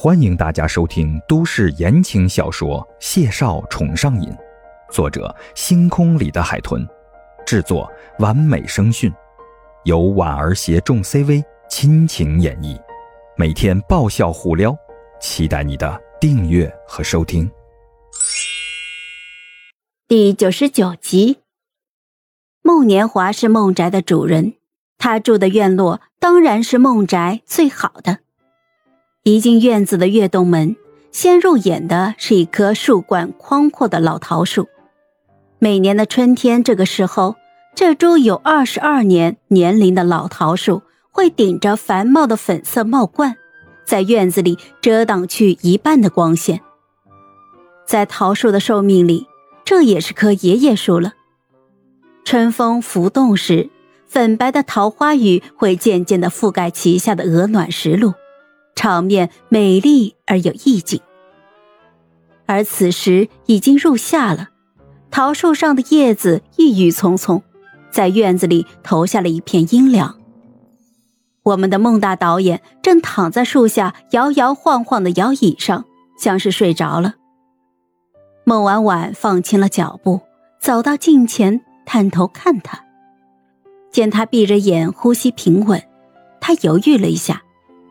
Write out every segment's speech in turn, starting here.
欢迎大家收听都市言情小说《谢少宠上瘾》，作者：星空里的海豚，制作：完美声讯，由婉儿携众 CV 亲情演绎，每天爆笑互撩，期待你的订阅和收听。第九十九集，孟年华是孟宅的主人，他住的院落当然是孟宅最好的。一进院子的月洞门，先入眼的是一棵树冠宽阔的老桃树。每年的春天这个时候，这株有二十二年年龄的老桃树会顶着繁茂的粉色帽冠，在院子里遮挡去一半的光线。在桃树的寿命里，这也是棵爷爷树了。春风拂动时，粉白的桃花雨会渐渐地覆盖其下的鹅卵石路。场面美丽而有意境，而此时已经入夏了，桃树上的叶子郁郁葱葱，在院子里投下了一片阴凉。我们的孟大导演正躺在树下摇摇晃晃的摇椅上，像是睡着了。孟婉婉放轻了脚步，走到近前，探头看他，见他闭着眼，呼吸平稳，他犹豫了一下。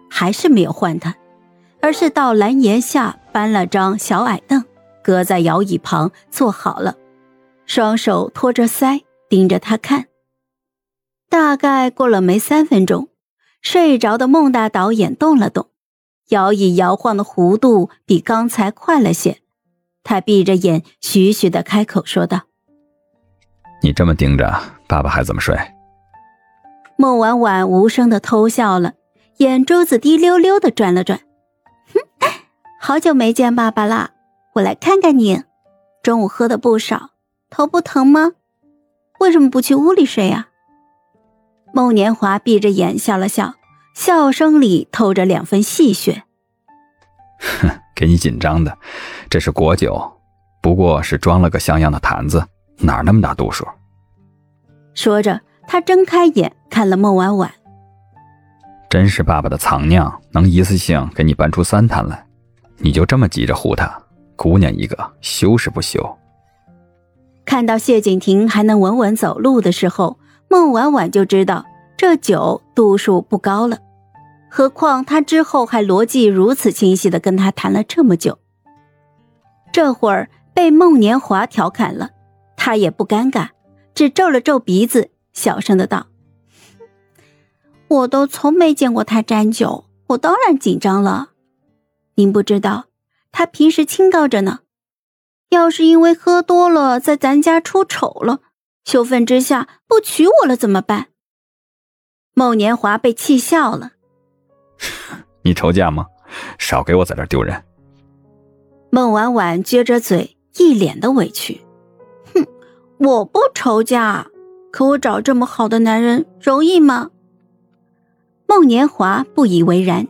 还是没有换他，而是到蓝檐下搬了张小矮凳，搁在摇椅旁坐好了，双手托着腮盯着他看。大概过了没三分钟，睡着的孟大导演动了动，摇椅摇晃的弧度比刚才快了些。他闭着眼，徐徐的开口说道：“你这么盯着，爸爸还怎么睡？”孟婉婉无声的偷笑了。眼珠子滴溜溜的转了转，哼，好久没见爸爸啦！我来看看你，中午喝的不少，头不疼吗？为什么不去屋里睡呀？孟年华闭着眼笑了笑，笑声里透着两分戏谑。哼，给你紧张的，这是果酒，不过是装了个像样的坛子，哪那么大度数？说着，他睁开眼看了孟婉婉。真是爸爸的藏酿，能一次性给你搬出三坛来，你就这么急着护他？姑娘一个，羞是不羞？看到谢景亭还能稳稳走路的时候，孟婉婉就知道这酒度数不高了。何况他之后还逻辑如此清晰的跟他谈了这么久，这会儿被孟年华调侃了，他也不尴尬，只皱了皱鼻子，小声的道。我都从没见过他沾酒，我当然紧张了。您不知道，他平时清高着呢。要是因为喝多了，在咱家出丑了，羞愤之下不娶我了怎么办？孟年华被气笑了。你愁嫁吗？少给我在这丢人。孟婉婉撅着嘴，一脸的委屈。哼，我不愁嫁，可我找这么好的男人容易吗？孟年华不以为然。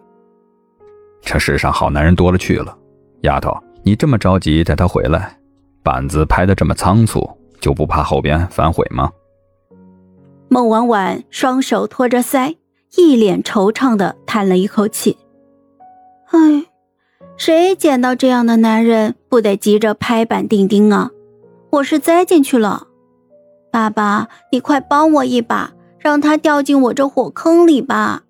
这世上好男人多了去了，丫头，你这么着急带他回来，板子拍的这么仓促，就不怕后边反悔吗？孟婉婉双手托着腮，一脸惆怅的叹了一口气：“唉，谁捡到这样的男人，不得急着拍板钉钉啊？我是栽进去了，爸爸，你快帮我一把，让他掉进我这火坑里吧。”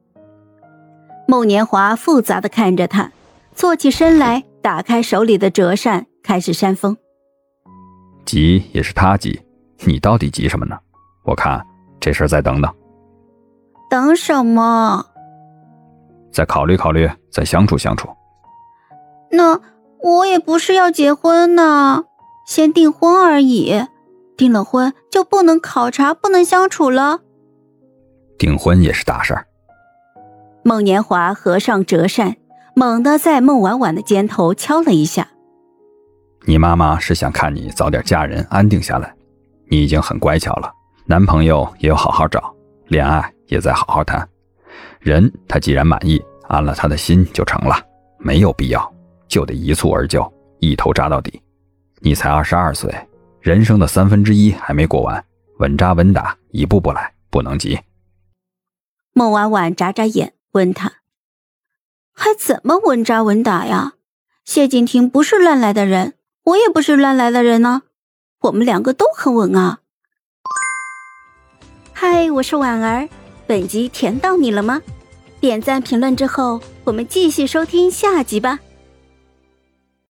孟年华复杂的看着他，坐起身来，打开手里的折扇，开始扇风。急也是他急，你到底急什么呢？我看这事再等等。等什么？再考虑考虑，再相处相处。那我也不是要结婚呢，先订婚而已。订了婚就不能考察，不能相处了。订婚也是大事儿。孟年华合上折扇，猛地在孟婉婉的肩头敲了一下。你妈妈是想看你早点嫁人，安定下来。你已经很乖巧了，男朋友也有好好找，恋爱也在好好谈。人他既然满意，安了他的心就成了，没有必要就得一蹴而就，一头扎到底。你才二十二岁，人生的三分之一还没过完，稳扎稳打，一步步来，不能急。孟婉婉眨眨眼。问他：“还怎么稳扎稳打呀？谢景亭不是乱来的人，我也不是乱来的人呢，我们两个都很稳啊。嗨，我是婉儿，本集甜到你了吗？点赞评论之后，我们继续收听下集吧。